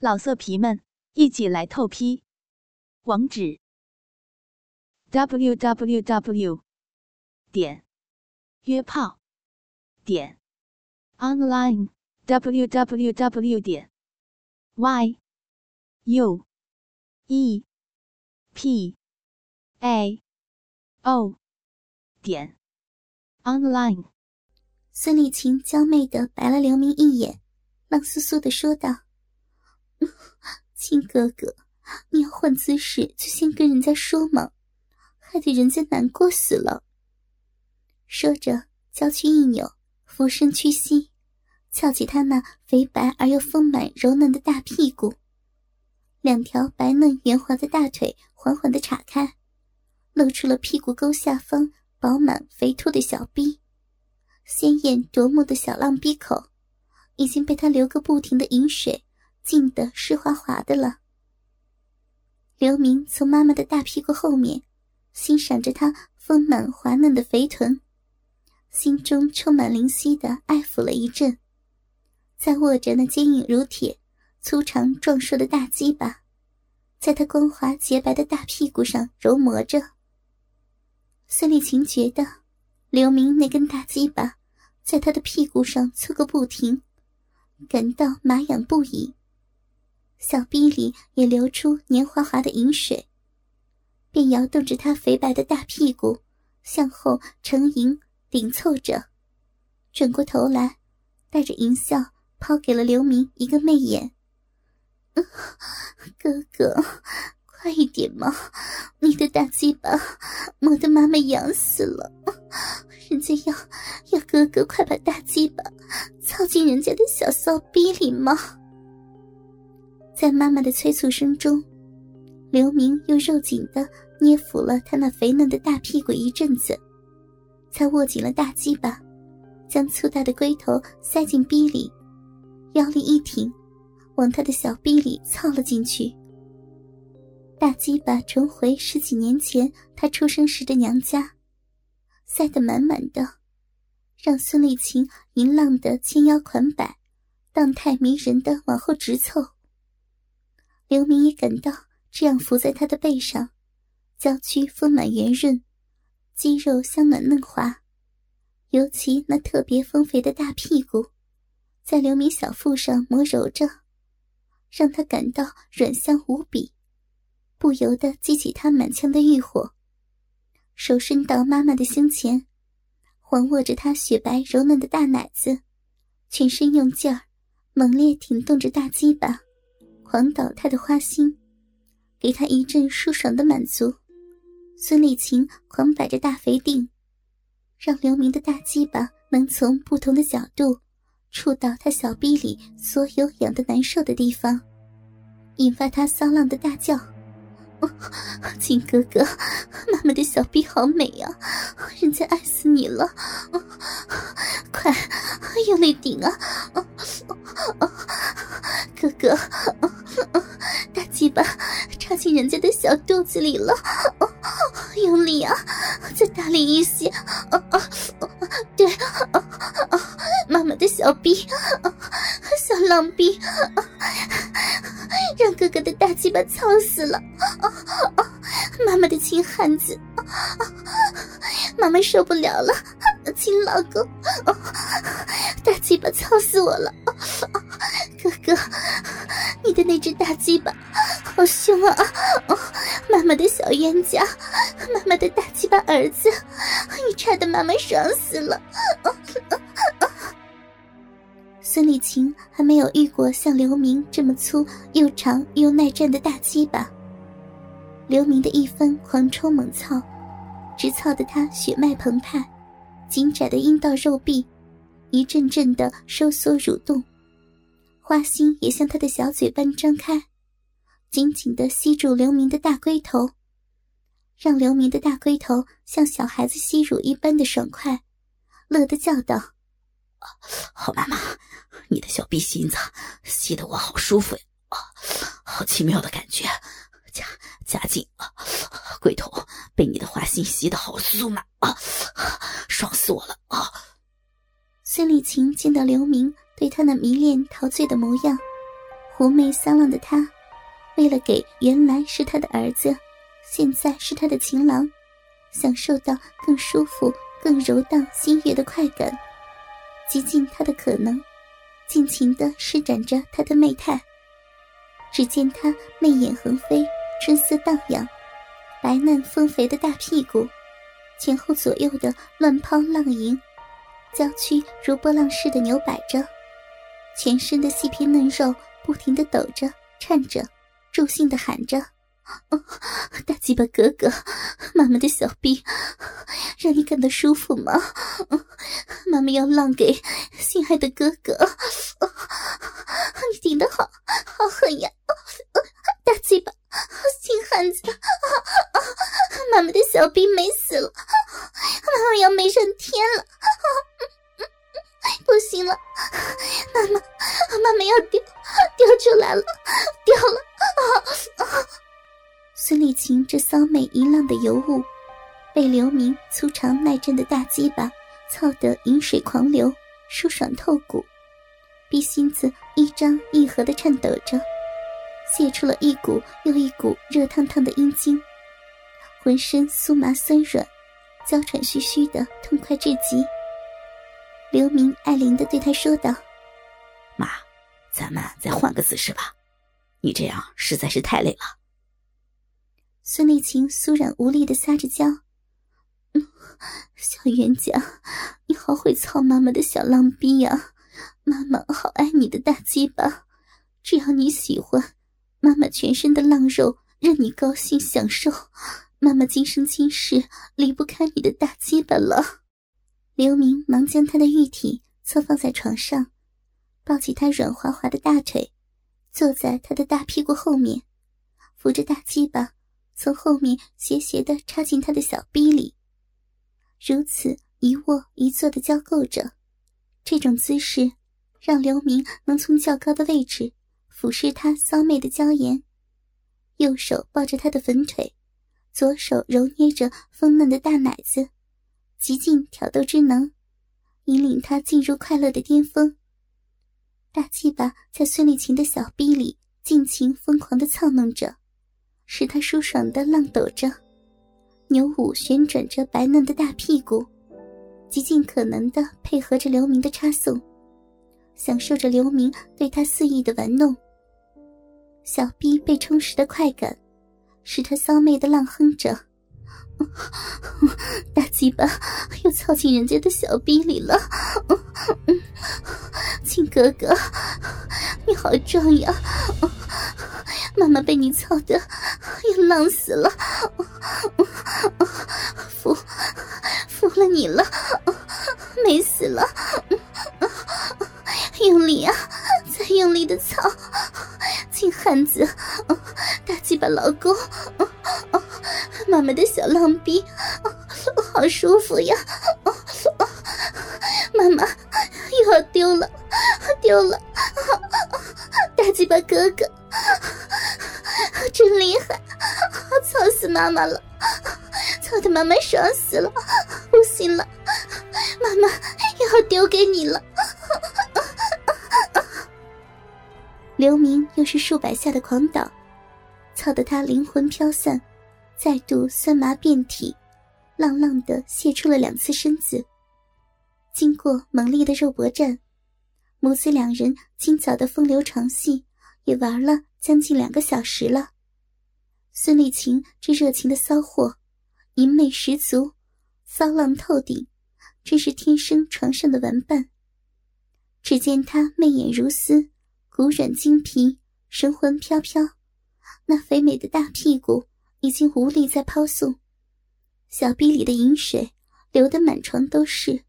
老色皮们，一起来透批！网址：w w w 点约炮点 online w w w 点 y u e p a o 点 online。孙丽琴娇媚的白了刘明一眼，冷酥酥的说道。亲哥哥，你要换姿势就先跟人家说嘛，害得人家难过死了。说着，娇躯一扭，俯身屈膝，翘起他那肥白而又丰满柔嫩的大屁股，两条白嫩圆滑的大腿缓缓的岔开，露出了屁股沟下方饱满肥凸的小臂，鲜艳夺目的小浪逼口，已经被他流个不停的饮水。浸得湿滑滑的了。刘明从妈妈的大屁股后面欣赏着她丰满滑嫩的肥臀，心中充满灵犀的爱抚了一阵，再握着那坚硬如铁、粗长壮硕的大鸡巴，在她光滑洁白的大屁股上揉磨着。孙丽琴觉得刘明那根大鸡巴在她的屁股上搓个不停，感到麻痒不已。小臂里也流出黏滑滑的饮水，便摇动着他肥白的大屁股，向后成盈顶凑着，转过头来，带着淫笑抛给了刘明一个媚眼：“哥哥，快一点嘛！你的大鸡巴磨得妈妈痒死了，人家要要哥哥快把大鸡巴操进人家的小骚逼里嘛！”在妈妈的催促声中，刘明又肉紧的捏抚了他那肥嫩的大屁股一阵子，才握紧了大鸡巴，将粗大的龟头塞进逼里，腰力一挺，往他的小逼里凑了进去。大鸡巴重回十几年前他出生时的娘家，塞得满满的，让孙丽琴淫浪的纤腰款摆，荡态迷人的往后直凑。刘明也感到这样伏在他的背上，娇躯丰满圆润，肌肉香暖嫩滑，尤其那特别丰肥的大屁股，在刘明小腹上磨揉着，让他感到软香无比，不由得激起他满腔的欲火。手伸到妈妈的胸前，环握着她雪白柔嫩的大奶子，全身用劲儿，猛烈挺动着大鸡巴。狂倒他的花心，给他一阵舒爽的满足。孙丽琴狂摆着大肥腚，让刘明的大鸡巴能从不同的角度触到他小臂里所有痒的难受的地方，引发他骚浪的大叫：“亲哥哥，妈妈的小臂好美呀，人家爱死你了！快用力顶啊！哥哥。”人家的小肚子里了，用力啊！再大力一些！对，妈妈的小逼，小浪逼，让哥哥的大鸡巴操死了！妈妈的亲汉子，妈妈受不了了！亲老公，大鸡巴操死我了！哥哥。你的那只大鸡巴好凶啊！妈妈的小冤家，妈妈的大鸡巴儿子，你差的妈妈爽死了！孙丽琴还没有遇过像刘明这么粗又长又耐战的大鸡巴。刘明的一番狂抽猛操，直操得他血脉澎湃，紧窄的阴道肉壁一阵阵的收缩蠕动。花心也像他的小嘴般张开，紧紧的吸住刘明的大龟头，让刘明的大龟头像小孩子吸乳一般的爽快，乐得叫道：“好妈妈，你的小逼心子吸得我好舒服呀！好奇妙的感觉，加加紧啊！龟头被你的花心吸得好酥嘛！啊，爽死我了啊！”孙丽琴见到刘明。对他那迷恋陶醉的模样，狐媚三浪的他，为了给原来是他的儿子，现在是他的情郎，享受到更舒服、更柔荡、心悦的快感，极尽他的可能，尽情的施展着他的媚态。只见他媚眼横飞，春色荡漾，白嫩丰肥的大屁股，前后左右的乱抛浪盈，娇躯如波浪似的扭摆着，全身的细皮嫩肉不停的抖着、颤着，助兴的喊着：“哦大鸡巴哥哥，妈妈的小臂，让你感到舒服吗？妈妈要浪给心爱的哥哥。”你顶得好，好狠呀！大嘴巴，金汉子，妈妈的小兵没死了，妈妈要没上天丽琴这骚美淫浪的尤物，被刘明粗长耐震的大鸡巴操得饮水狂流，舒爽透骨。逼心子一张一合的颤抖着，泄出了一股又一股热烫烫的阴茎，浑身酥麻酸软，娇喘吁吁的，痛快至极。刘明爱怜的对他说道：“妈，咱们再换个姿势吧，你这样实在是太累了。”孙丽琴酥软无力的撒着娇：“嗯，小冤家，你好会操妈妈的小浪逼呀！”妈妈好爱你的大鸡巴，只要你喜欢，妈妈全身的浪肉任你高兴享受。妈妈今生今世离不开你的大鸡巴了。刘明忙将他的玉体侧放在床上，抱起他软滑滑的大腿，坐在他的大屁股后面，扶着大鸡巴从后面斜斜的插进他的小逼里，如此一卧一坐的交媾着。这种姿势，让刘明能从较高的位置俯视她骚媚的娇颜，右手抱着她的粉腿，左手揉捏着丰嫩的大奶子，极尽挑逗之能，引领她进入快乐的巅峰。大鸡巴在孙丽琴的小臂里尽情疯狂的操弄着，使他舒爽的浪抖着，扭舞旋转着白嫩的大屁股。极尽可能的配合着刘明的插送，享受着刘明对他肆意的玩弄。小逼被充实的快感，使他骚媚的浪哼着：“大鸡巴又操进人家的小逼里了。”亲哥哥，你好壮呀！妈妈被你操的浪死了，服服了你了，美死了！用力啊，再用力的操，金汉子，大鸡巴老公，妈妈的小浪逼，好舒服呀！妈妈又要丢了，丢了！大鸡巴哥哥，真厉害，死妈妈了，操的妈妈爽死了，不行了，妈妈要丢给你了。刘明又是数百下的狂倒，操得他灵魂飘散，再度酸麻遍体，浪浪的泄出了两次身子。经过猛烈的肉搏战，母子两人今早的风流长戏也玩了将近两个小时了。孙丽琴这热情的骚货，淫媚十足，骚浪透顶，真是天生床上的玩伴。只见她媚眼如丝，骨软筋皮，神魂飘飘，那肥美的大屁股已经无力再抛送，小臂里的饮水流得满床都是。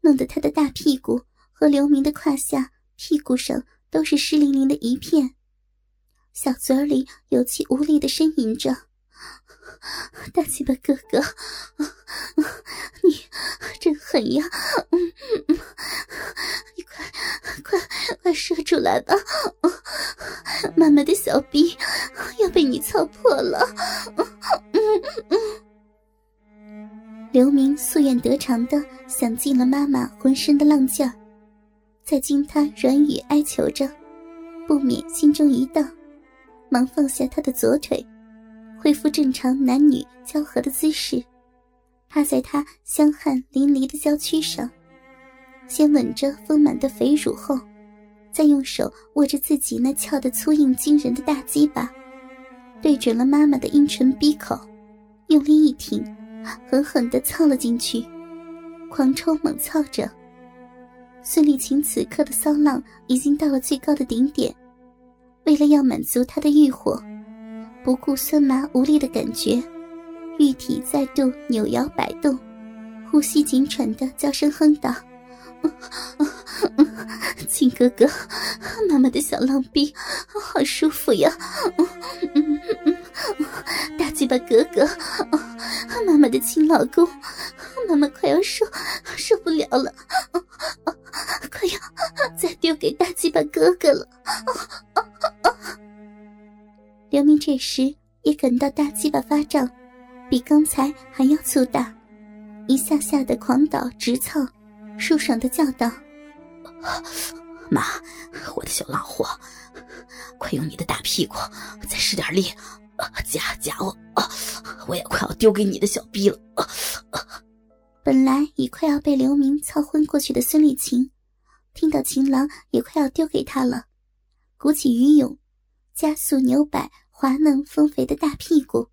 弄得他的大屁股和刘明的胯下、屁股上都是湿淋淋的一片，小嘴里有气无力的呻吟着：“大鸡巴哥哥，你真狠呀！你快快快射出来吧！妈妈的小臂要被你操破了！”刘明夙愿得偿的享尽了妈妈浑身的浪劲儿，在经他软语哀求着，不免心中一荡，忙放下他的左腿，恢复正常男女交合的姿势，趴在他香汗淋漓的娇躯上，先吻着丰满的肥乳后。再用手握着自己那翘得粗硬惊人的大鸡巴，对准了妈妈的阴唇闭口，用力一挺，狠狠地操了进去，狂抽猛操着。孙丽琴此刻的骚浪已经到了最高的顶点，为了要满足他的欲火，不顾酸麻无力的感觉，玉体再度扭摇摆动，呼吸紧喘的叫声哼道。亲哥哥，妈妈的小浪逼好舒服呀！大鸡巴哥哥，妈妈的亲老公，妈妈快要受受不了了，快要再丢给大鸡巴哥哥了！刘明这时也感到大鸡巴发胀，比刚才还要粗大，一下下的狂倒直操。舒爽的叫道：“妈，我的小浪货，快用你的大屁股再使点力，夹夹我，我也快要丢给你的小逼了。”本来已快要被刘明操昏过去的孙丽琴，听到情郎也快要丢给他了，鼓起余勇，加速扭摆滑嫩丰肥的大屁股，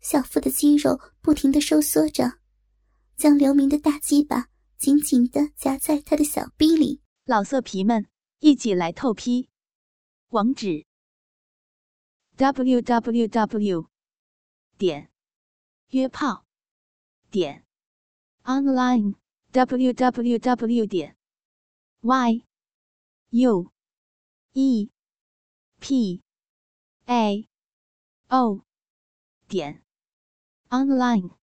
小腹的肌肉不停的收缩着，将刘明的大鸡巴。紧紧的夹在他的小逼里，老色皮们一起来透批，网址：w w w 点约炮点 online w w w 点 y u e p a o 点 online。